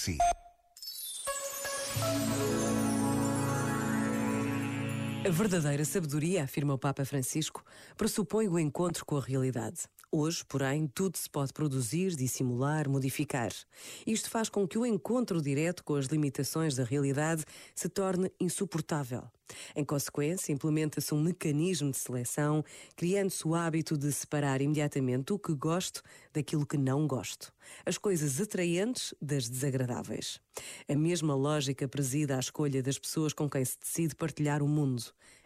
si. A verdadeira sabedoria, afirma o Papa Francisco, pressupõe o encontro com a realidade. Hoje, porém, tudo se pode produzir, dissimular, modificar. Isto faz com que o encontro direto com as limitações da realidade se torne insuportável. Em consequência, implementa-se um mecanismo de seleção, criando-se o hábito de separar imediatamente o que gosto daquilo que não gosto, as coisas atraentes das desagradáveis. A mesma lógica presida à escolha das pessoas com quem se decide partilhar o mundo.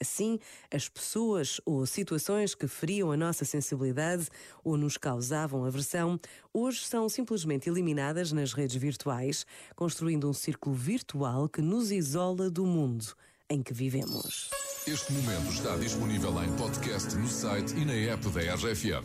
Assim, as pessoas ou situações que feriam a nossa sensibilidade ou nos causavam aversão, hoje são simplesmente eliminadas nas redes virtuais, construindo um círculo virtual que nos isola do mundo em que vivemos. Este momento está disponível em podcast no site e na app da RFM.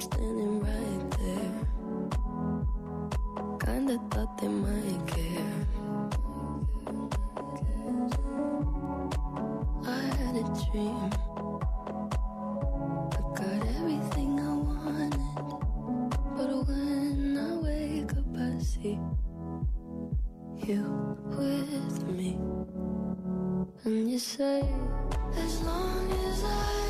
I standing right there. Kinda thought they might care. I had a dream. I got everything I wanted. But when I wake up, I see you with me. And you say, as long as I'm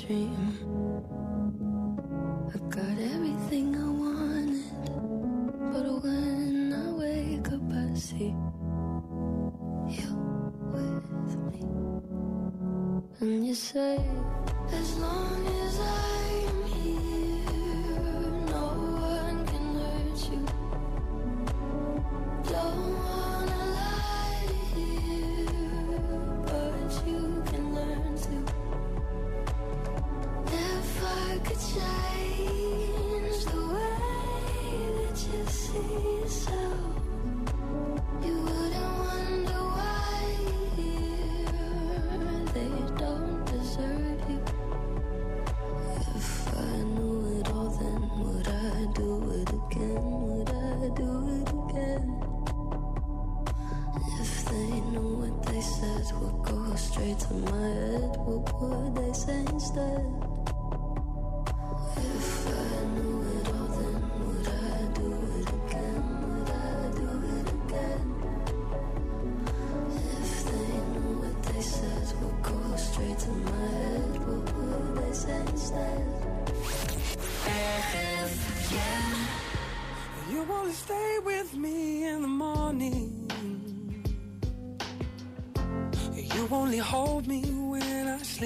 Dream. I got everything I wanted. But when I wake up, I see you with me. And you say, as long as I'm said would go straight to my head, what would they say instead? If I knew it all, then would I do it again? Would I do it again? If they knew what they said would go straight to my head, what would they say instead? You only stay with me in the morning. You only hold me when I sleep.